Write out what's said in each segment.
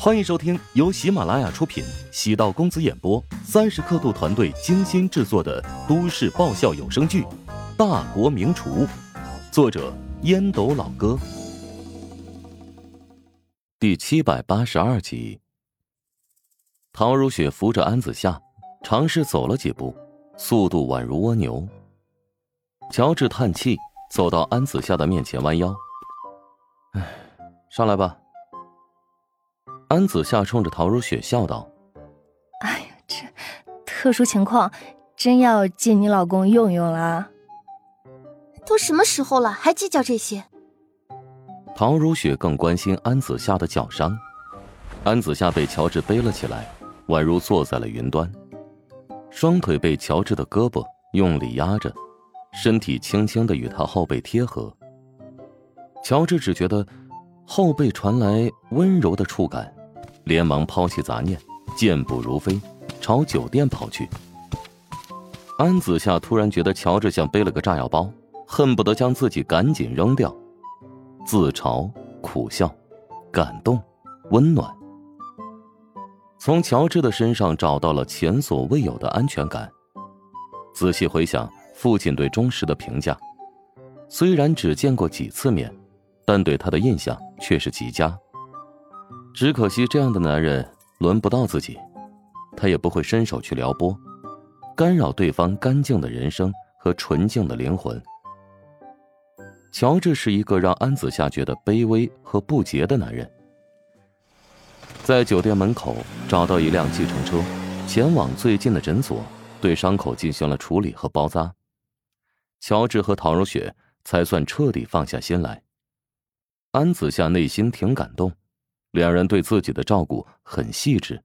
欢迎收听由喜马拉雅出品、喜道公子演播、三十刻度团队精心制作的都市爆笑有声剧《大国名厨》，作者烟斗老哥，第七百八十二集。陶如雪扶着安子夏，尝试走了几步，速度宛如蜗牛。乔治叹气，走到安子夏的面前，弯腰：“哎，上来吧。”安子夏冲着陶如雪笑道：“哎呀，这特殊情况，真要借你老公用用了。都什么时候了，还计较这些？”陶如雪更关心安子夏的脚伤。安子夏被乔治背了起来，宛如坐在了云端，双腿被乔治的胳膊用力压着，身体轻轻的与他后背贴合。乔治只觉得后背传来温柔的触感。连忙抛弃杂念，健步如飞，朝酒店跑去。安子夏突然觉得乔治像背了个炸药包，恨不得将自己赶紧扔掉。自嘲、苦笑、感动、温暖，从乔治的身上找到了前所未有的安全感。仔细回想父亲对钟石的评价，虽然只见过几次面，但对他的印象却是极佳。只可惜，这样的男人轮不到自己，他也不会伸手去撩拨，干扰对方干净的人生和纯净的灵魂。乔治是一个让安子夏觉得卑微和不洁的男人。在酒店门口找到一辆计程车，前往最近的诊所，对伤口进行了处理和包扎。乔治和陶如雪才算彻底放下心来。安子夏内心挺感动。两人对自己的照顾很细致，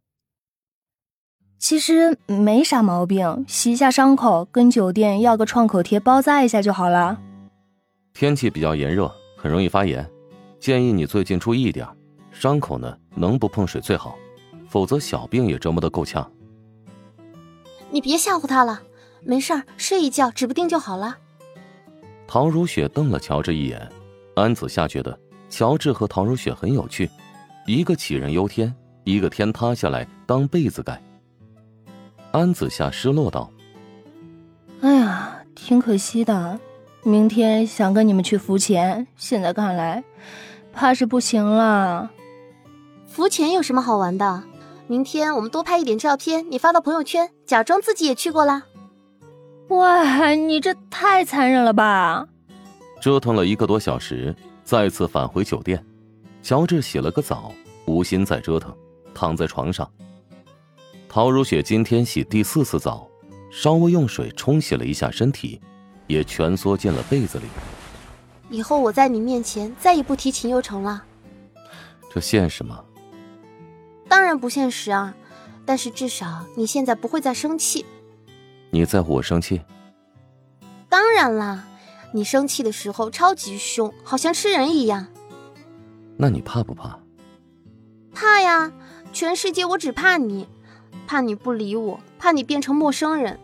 其实没啥毛病，洗一下伤口，跟酒店要个创口贴包扎一下就好了。天气比较炎热，很容易发炎，建议你最近注意一点。伤口呢，能不碰水最好，否则小病也折磨得够呛。你别吓唬他了，没事儿，睡一觉指不定就好了。陶如雪瞪了乔治一眼，安子夏觉得乔治和陶如雪很有趣。一个杞人忧天，一个天塌下来当被子盖。安子夏失落道：“哎呀，挺可惜的。明天想跟你们去浮潜，现在看来，怕是不行了。浮潜有什么好玩的？明天我们多拍一点照片，你发到朋友圈，假装自己也去过啦。”哇，你这太残忍了吧！折腾了一个多小时，再次返回酒店。乔治洗了个澡，无心再折腾，躺在床上。陶如雪今天洗第四次澡，稍微用水冲洗了一下身体，也蜷缩进了被子里。以后我在你面前再也不提秦佑成了。这现实吗？当然不现实啊，但是至少你现在不会再生气。你在乎我生气？当然啦，你生气的时候超级凶，好像吃人一样。那你怕不怕？怕呀！全世界我只怕你，怕你不理我，怕你变成陌生人。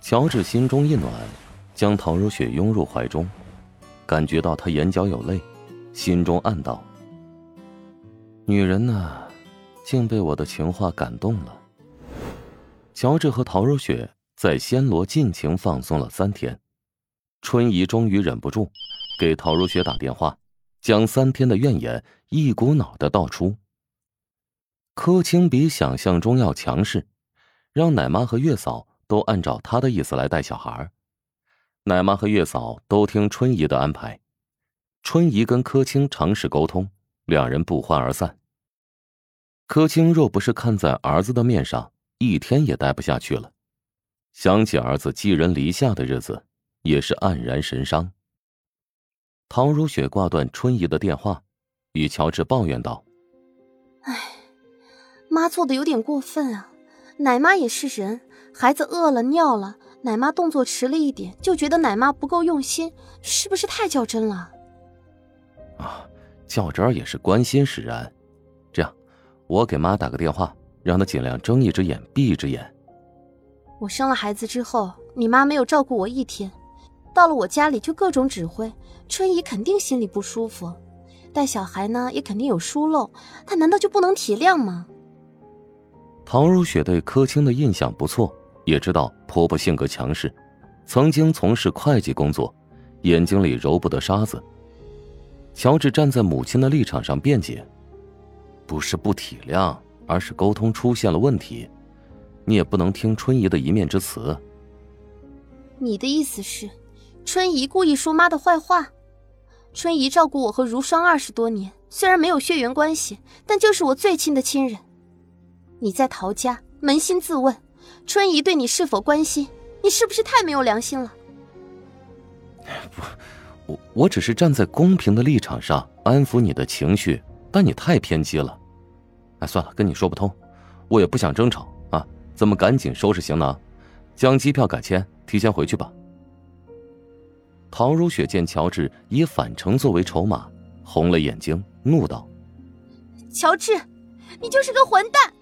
乔治心中一暖，将陶如雪拥入怀中，感觉到她眼角有泪，心中暗道：女人呐，竟被我的情话感动了。乔治和陶如雪在暹罗尽情放松了三天，春姨终于忍不住，给陶如雪打电话。将三天的怨言一股脑的道出。柯青比想象中要强势，让奶妈和月嫂都按照他的意思来带小孩奶妈和月嫂都听春姨的安排。春姨跟柯青尝试沟通，两人不欢而散。柯青若不是看在儿子的面上，一天也待不下去了。想起儿子寄人篱下的日子，也是黯然神伤。陶如雪挂断春姨的电话，与乔治抱怨道：“哎，妈做的有点过分啊！奶妈也是人，孩子饿了尿了，奶妈动作迟了一点，就觉得奶妈不够用心，是不是太较真了？”啊，较真也是关心使然。这样，我给妈打个电话，让她尽量睁一只眼闭一只眼。我生了孩子之后，你妈没有照顾我一天。到了我家里就各种指挥，春姨肯定心里不舒服。带小孩呢也肯定有疏漏，她难道就不能体谅吗？唐如雪对柯青的印象不错，也知道婆婆性格强势，曾经从事会计工作，眼睛里揉不得沙子。乔治站在母亲的立场上辩解：“不是不体谅，而是沟通出现了问题，你也不能听春姨的一面之词。”你的意思是，春姨故意说妈的坏话？春姨照顾我和如霜二十多年，虽然没有血缘关系，但就是我最亲的亲人。你在陶家，扪心自问，春姨对你是否关心？你是不是太没有良心了？不，我我只是站在公平的立场上安抚你的情绪，但你太偏激了。哎，算了，跟你说不通，我也不想争吵啊，咱们赶紧收拾行囊，将机票改签，提前回去吧。陶如雪见乔治以返程作为筹码，红了眼睛，怒道：“乔治，你就是个混蛋！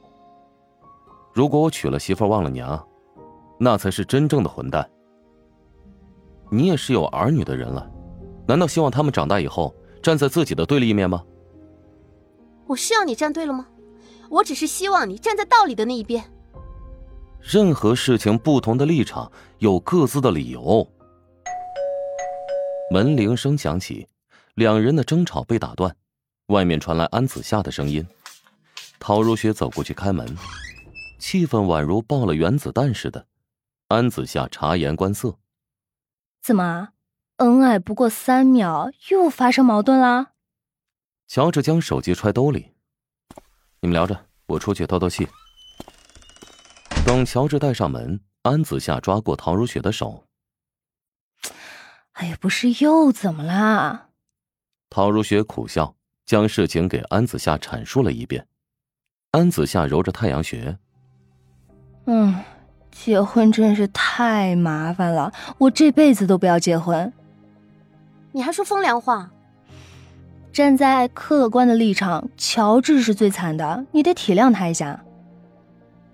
如果我娶了媳妇忘了娘，那才是真正的混蛋。你也是有儿女的人了，难道希望他们长大以后站在自己的对立面吗？我是要你站对了吗？我只是希望你站在道理的那一边。任何事情，不同的立场有各自的理由。”门铃声响起，两人的争吵被打断。外面传来安子夏的声音。陶如雪走过去开门，气氛宛如爆了原子弹似的。安子夏察言观色：“怎么，恩爱不过三秒，又发生矛盾啦？”乔治将手机揣兜里：“你们聊着，我出去透透气。”等乔治带上门，安子夏抓过陶如雪的手。哎呀，不是又怎么啦？陶如雪苦笑，将事情给安子夏阐述了一遍。安子夏揉着太阳穴，嗯，结婚真是太麻烦了，我这辈子都不要结婚。你还说风凉话？站在客观的立场，乔治是最惨的，你得体谅他一下。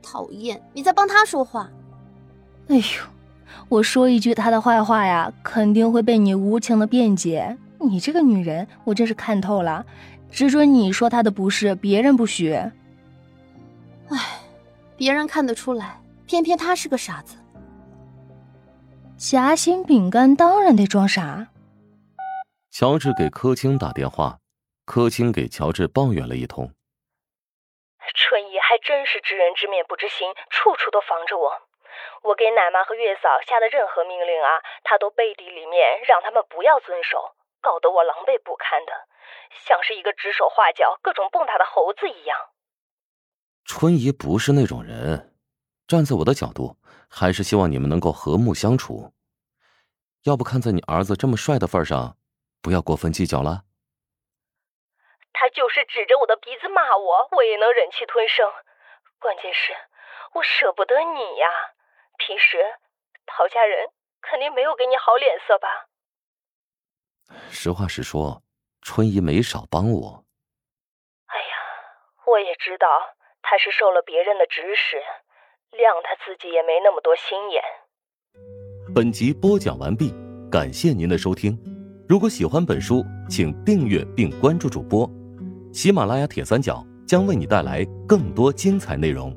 讨厌，你在帮他说话。哎呦。我说一句他的坏话呀，肯定会被你无情的辩解。你这个女人，我真是看透了，只准你说他的不是，别人不许。唉，别人看得出来，偏偏他是个傻子。夹心饼干当然得装傻。乔治给柯青打电话，柯青给乔治抱怨了一通。春姨还真是知人知面不知心，处处都防着我。我给奶妈和月嫂下的任何命令啊，她都背地里面让他们不要遵守，搞得我狼狈不堪的，像是一个指手画脚、各种蹦跶的猴子一样。春姨不是那种人，站在我的角度，还是希望你们能够和睦相处。要不看在你儿子这么帅的份上，不要过分计较了。他就是指着我的鼻子骂我，我也能忍气吞声。关键是，我舍不得你呀。平时，陶家人肯定没有给你好脸色吧？实话实说，春姨没少帮我。哎呀，我也知道她是受了别人的指使，谅她自己也没那么多心眼。本集播讲完毕，感谢您的收听。如果喜欢本书，请订阅并关注主播。喜马拉雅铁三角将为你带来更多精彩内容。